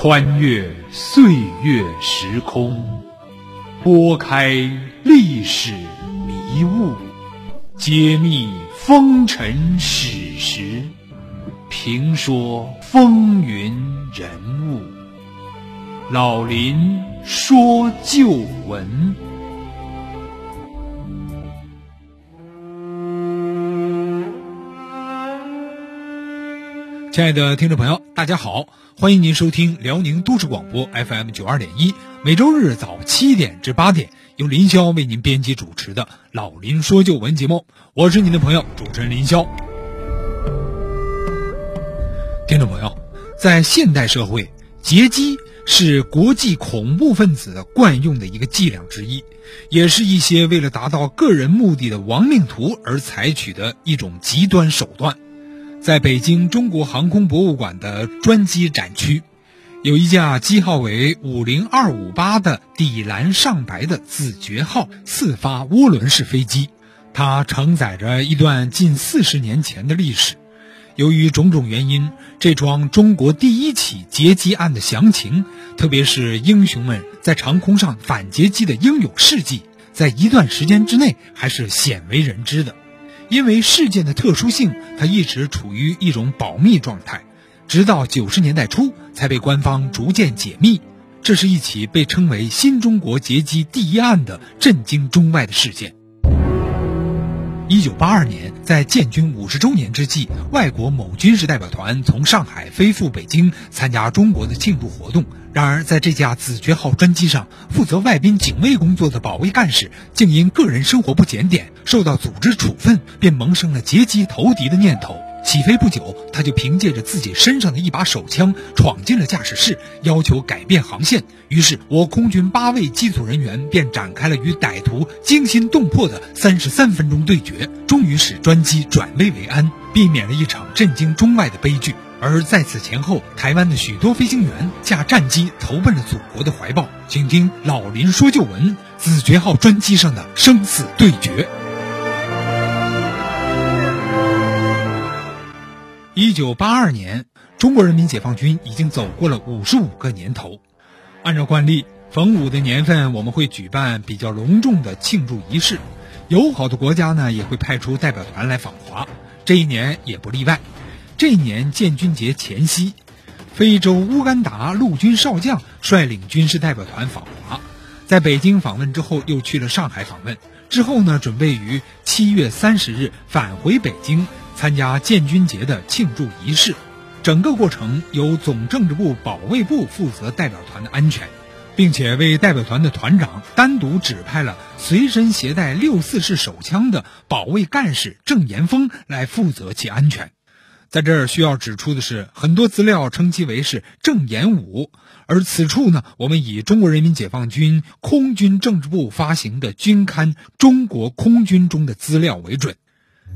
穿越岁月时空，拨开历史迷雾，揭秘风尘史实，评说风云人物。老林说旧闻。亲爱的听众朋友，大家好，欢迎您收听辽宁都市广播 FM 九二点一，每周日早七点至八点，由林霄为您编辑主持的《老林说旧闻》节目，我是您的朋友主持人林霄。听众朋友，在现代社会，劫机是国际恐怖分子惯用的一个伎俩之一，也是一些为了达到个人目的的亡命徒而采取的一种极端手段。在北京中国航空博物馆的专机展区，有一架机号为五零二五八的底蓝上白的子爵号四发涡轮式飞机，它承载着一段近四十年前的历史。由于种种原因，这桩中国第一起劫机案的详情，特别是英雄们在长空上反劫机的英勇事迹，在一段时间之内还是鲜为人知的。因为事件的特殊性，它一直处于一种保密状态，直到九十年代初才被官方逐渐解密。这是一起被称为“新中国劫机第一案”的震惊中外的事件。一九八二年，在建军五十周年之际，外国某军事代表团从上海飞赴北京参加中国的庆祝活动。然而，在这架子爵号专机上，负责外宾警卫工作的保卫干事竟因个人生活不检点，受到组织处分，便萌生了劫机投敌的念头。起飞不久，他就凭借着自己身上的一把手枪闯进了驾驶室，要求改变航线。于是，我空军八位机组人员便展开了与歹徒惊心动魄的三十三分钟对决，终于使专机转危为安，避免了一场震惊中外的悲剧。而在此前后，台湾的许多飞行员驾战机投奔了祖国的怀抱。请听老林说旧闻：子爵号专机上的生死对决。一九八二年，中国人民解放军已经走过了五十五个年头。按照惯例，逢五的年份，我们会举办比较隆重的庆祝仪式，友好的国家呢也会派出代表团来访华。这一年也不例外。这一年建军节前夕，非洲乌干达陆军少将率领军事代表团访华，在北京访问之后，又去了上海访问。之后呢，准备于七月三十日返回北京参加建军节的庆祝仪式。整个过程由总政治部保卫部负责代表团的安全，并且为代表团的团长单独指派了随身携带六四式手枪的保卫干事郑岩峰来负责其安全。在这儿需要指出的是，很多资料称其为是郑延武，而此处呢，我们以中国人民解放军空军政治部发行的军刊《中国空军》中的资料为准。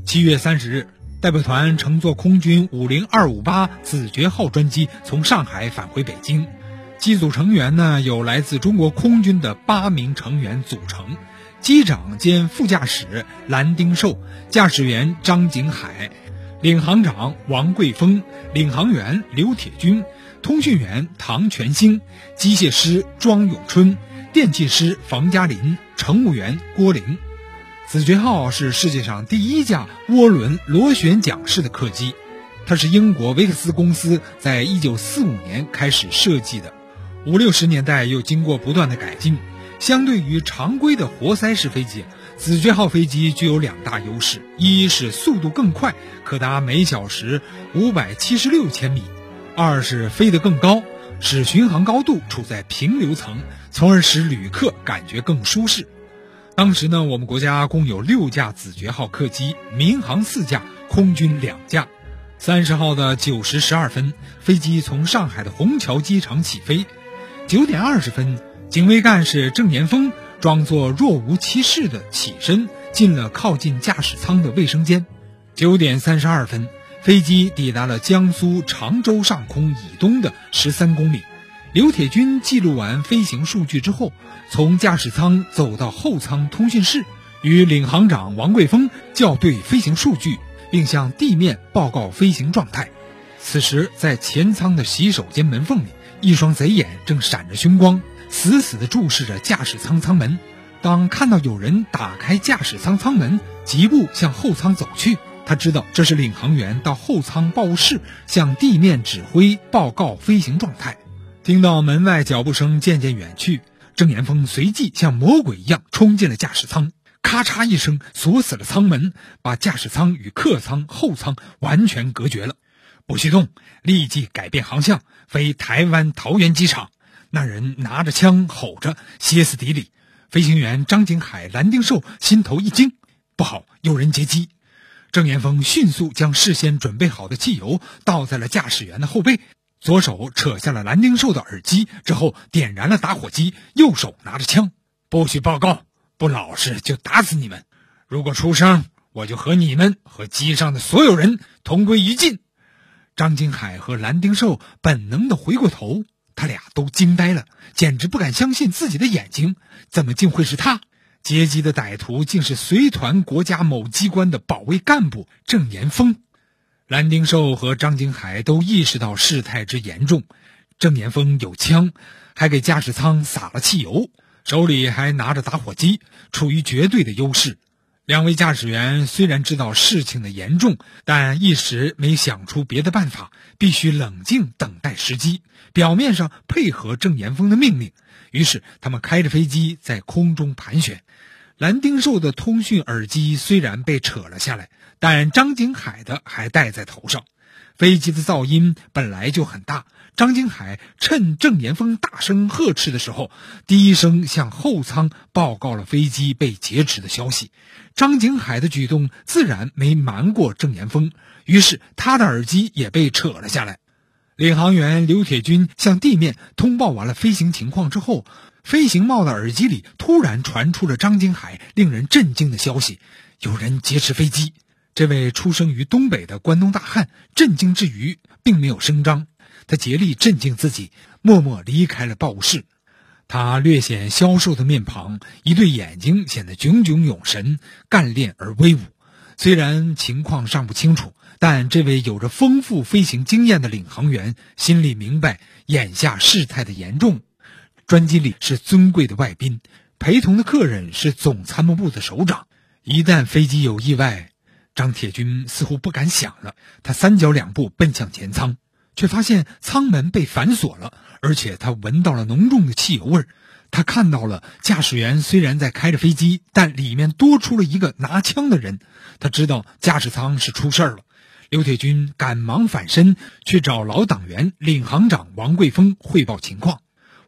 七月三十日，代表团乘坐空军五零二五八子爵号专机从上海返回北京，机组成员呢有来自中国空军的八名成员组成，机长兼副驾驶蓝丁寿，驾驶员张景海。领航长王贵峰，领航员刘铁军，通讯员唐全兴，机械师庄永春，电气师房嘉林，乘务员郭玲。子爵号是世界上第一架涡轮螺旋桨式的客机，它是英国维克斯公司在一九四五年开始设计的，五六十年代又经过不断的改进。相对于常规的活塞式飞机。子爵号飞机具有两大优势：一是速度更快，可达每小时五百七十六千米；二是飞得更高，使巡航高度处在平流层，从而使旅客感觉更舒适。当时呢，我们国家共有六架子爵号客机，民航四架，空军两架。三十号的九时十二分，飞机从上海的虹桥机场起飞。九点二十分，警卫干事郑岩峰。装作若无其事的起身，进了靠近驾驶舱的卫生间。九点三十二分，飞机抵达了江苏常州上空以东的十三公里。刘铁军记录完飞行数据之后，从驾驶舱走到后舱通讯室，与领航长王贵峰校对飞行数据，并向地面报告飞行状态。此时，在前舱的洗手间门缝里。一双贼眼正闪着凶光，死死地注视着驾驶舱舱门。当看到有人打开驾驶舱舱门，疾步向后舱走去，他知道这是领航员到后舱报务室向地面指挥报告飞行状态。听到门外脚步声渐渐远去，郑岩峰随即像魔鬼一样冲进了驾驶舱，咔嚓一声锁死了舱门，把驾驶舱与客舱、后舱完全隔绝了。不许动！立即改变航向，飞台湾桃园机场。那人拿着枪吼着，歇斯底里。飞行员张景海、蓝丁寿心头一惊，不好，有人劫机！郑岩峰迅速将事先准备好的汽油倒在了驾驶员的后背，左手扯下了蓝丁寿的耳机，之后点燃了打火机，右手拿着枪，不许报告，不老实就打死你们！如果出声，我就和你们和机上的所有人同归于尽！张金海和蓝丁寿本能的回过头。他俩都惊呆了，简直不敢相信自己的眼睛，怎么竟会是他？劫机的歹徒竟是随团国家某机关的保卫干部郑岩峰。蓝丁寿和张景海都意识到事态之严重。郑岩峰有枪，还给驾驶舱撒了汽油，手里还拿着打火机，处于绝对的优势。两位驾驶员虽然知道事情的严重，但一时没想出别的办法，必须冷静等待时机。表面上配合郑岩峰的命令，于是他们开着飞机在空中盘旋。蓝丁寿的通讯耳机虽然被扯了下来，但张景海的还戴在头上。飞机的噪音本来就很大。张景海趁郑岩峰大声呵斥的时候，低声向后舱报告了飞机被劫持的消息。张景海的举动自然没瞒过郑岩峰，于是他的耳机也被扯了下来。领航员刘铁军向地面通报完了飞行情况之后，飞行帽的耳机里突然传出了张金海令人震惊的消息：有人劫持飞机。这位出生于东北的关东大汉震惊之余，并没有声张。他竭力镇静自己，默默离开了报务室。他略显消瘦的面庞，一对眼睛显得炯炯有神，干练而威武。虽然情况尚不清楚，但这位有着丰富飞行经验的领航员心里明白眼下事态的严重。专机里是尊贵的外宾，陪同的客人是总参谋部的首长。一旦飞机有意外，张铁军似乎不敢想了。他三脚两步奔向前舱。却发现舱门被反锁了，而且他闻到了浓重的汽油味儿。他看到了驾驶员虽然在开着飞机，但里面多出了一个拿枪的人。他知道驾驶舱是出事儿了。刘铁军赶忙返身去找老党员领航长王贵峰汇报情况。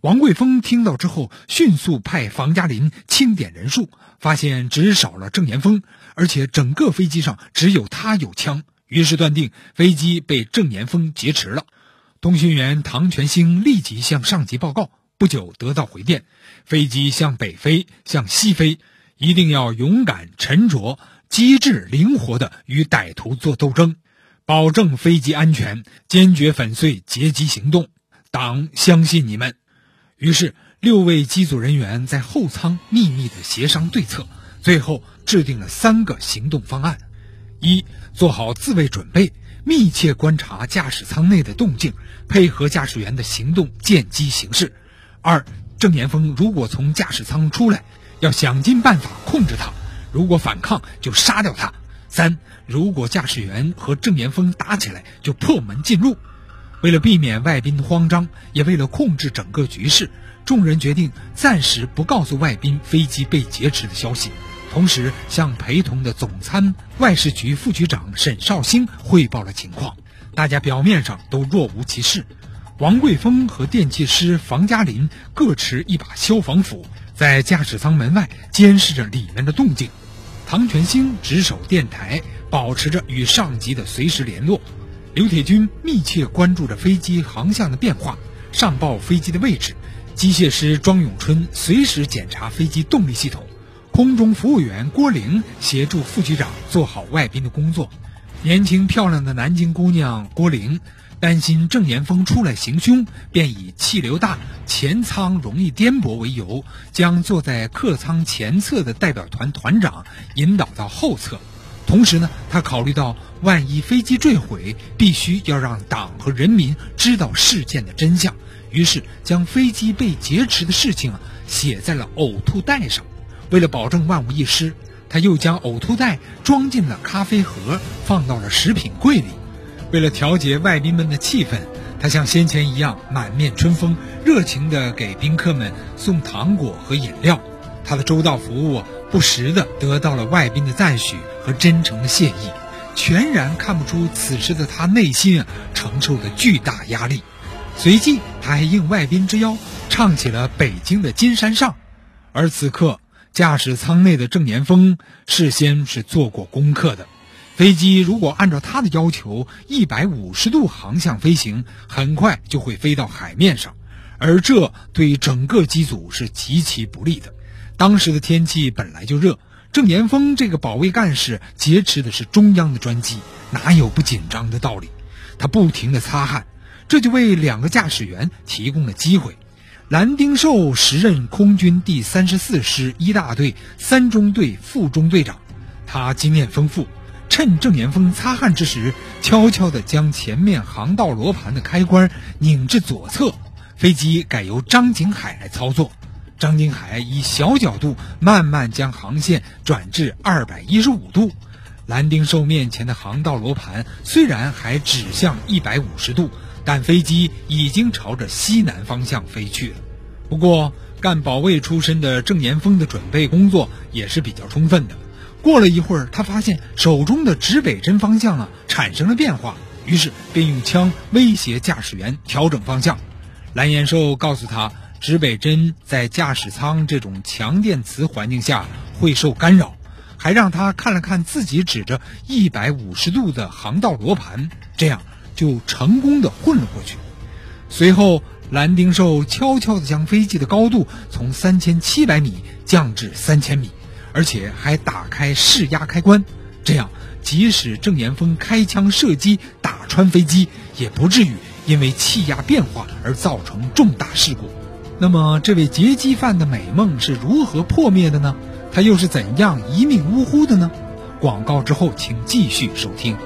王桂峰听到之后，迅速派房加林清点人数，发现只少了郑岩峰，而且整个飞机上只有他有枪。于是断定飞机被郑岩峰劫持了。通讯员唐全兴立即向上级报告，不久得到回电：飞机向北飞，向西飞，一定要勇敢、沉着、机智、灵活地与歹徒作斗争，保证飞机安全，坚决粉碎劫机行动。党相信你们。于是六位机组人员在后舱秘密地协商对策，最后制定了三个行动方案。一做好自卫准备，密切观察驾驶舱内的动静，配合驾驶员的行动见机行事。二，郑岩峰如果从驾驶舱出来，要想尽办法控制他，如果反抗就杀掉他。三，如果驾驶员和郑岩峰打起来，就破门进入。为了避免外宾慌张，也为了控制整个局势，众人决定暂时不告诉外宾飞机被劫持的消息。同时，向陪同的总参外事局副局长沈绍兴汇报了情况。大家表面上都若无其事。王贵峰和电气师房嘉林各持一把消防斧，在驾驶舱门外监视着里面的动静。唐全兴值守电台，保持着与上级的随时联络。刘铁军密切关注着飞机航向的变化，上报飞机的位置。机械师庄永春随时检查飞机动力系统。空中服务员郭玲协助副局长做好外宾的工作。年轻漂亮的南京姑娘郭玲担心郑岩峰出来行凶，便以气流大、前舱容易颠簸为由，将坐在客舱前侧的代表团团长引导到后侧。同时呢，他考虑到万一飞机坠毁，必须要让党和人民知道事件的真相。于是将飞机被劫持的事情写在了呕吐袋上。为了保证万无一失，他又将呕吐袋装进了咖啡盒，放到了食品柜里。为了调节外宾们的气氛，他像先前一样满面春风，热情地给宾客们送糖果和饮料。他的周到服务不时地得到了外宾的赞许和真诚的谢意，全然看不出此时的他内心啊承受的巨大压力。随即，他还应外宾之邀，唱起了北京的《金山上》。而此刻，驾驶舱内的郑年峰事先是做过功课的，飞机如果按照他的要求一百五十度航向飞行，很快就会飞到海面上，而这对整个机组是极其不利的。当时的天气本来就热，郑年峰这个保卫干事劫持的是中央的专机，哪有不紧张的道理？他不停地擦汗，这就为两个驾驶员提供了机会。蓝丁寿时任空军第三十四师一大队三中队副中队长，他经验丰富，趁郑年峰擦汗之时，悄悄地将前面航道罗盘的开关拧至左侧，飞机改由张景海来操作。张金海以小角度慢慢将航线转至二百一十五度，蓝丁寿面前的航道罗盘虽然还指向一百五十度，但飞机已经朝着西南方向飞去了。不过，干保卫出身的郑岩峰的准备工作也是比较充分的。过了一会儿，他发现手中的指北针方向啊产生了变化，于是便用枪威胁驾驶员调整方向。蓝延寿告诉他。指北针在驾驶舱这种强电磁环境下会受干扰，还让他看了看自己指着一百五十度的航道罗盘，这样就成功的混了过去。随后，蓝丁寿悄悄地将飞机的高度从三千七百米降至三千米，而且还打开试压开关，这样即使郑岩峰开枪射击打穿飞机，也不至于因为气压变化而造成重大事故。那么，这位劫机犯的美梦是如何破灭的呢？他又是怎样一命呜呼的呢？广告之后，请继续收听。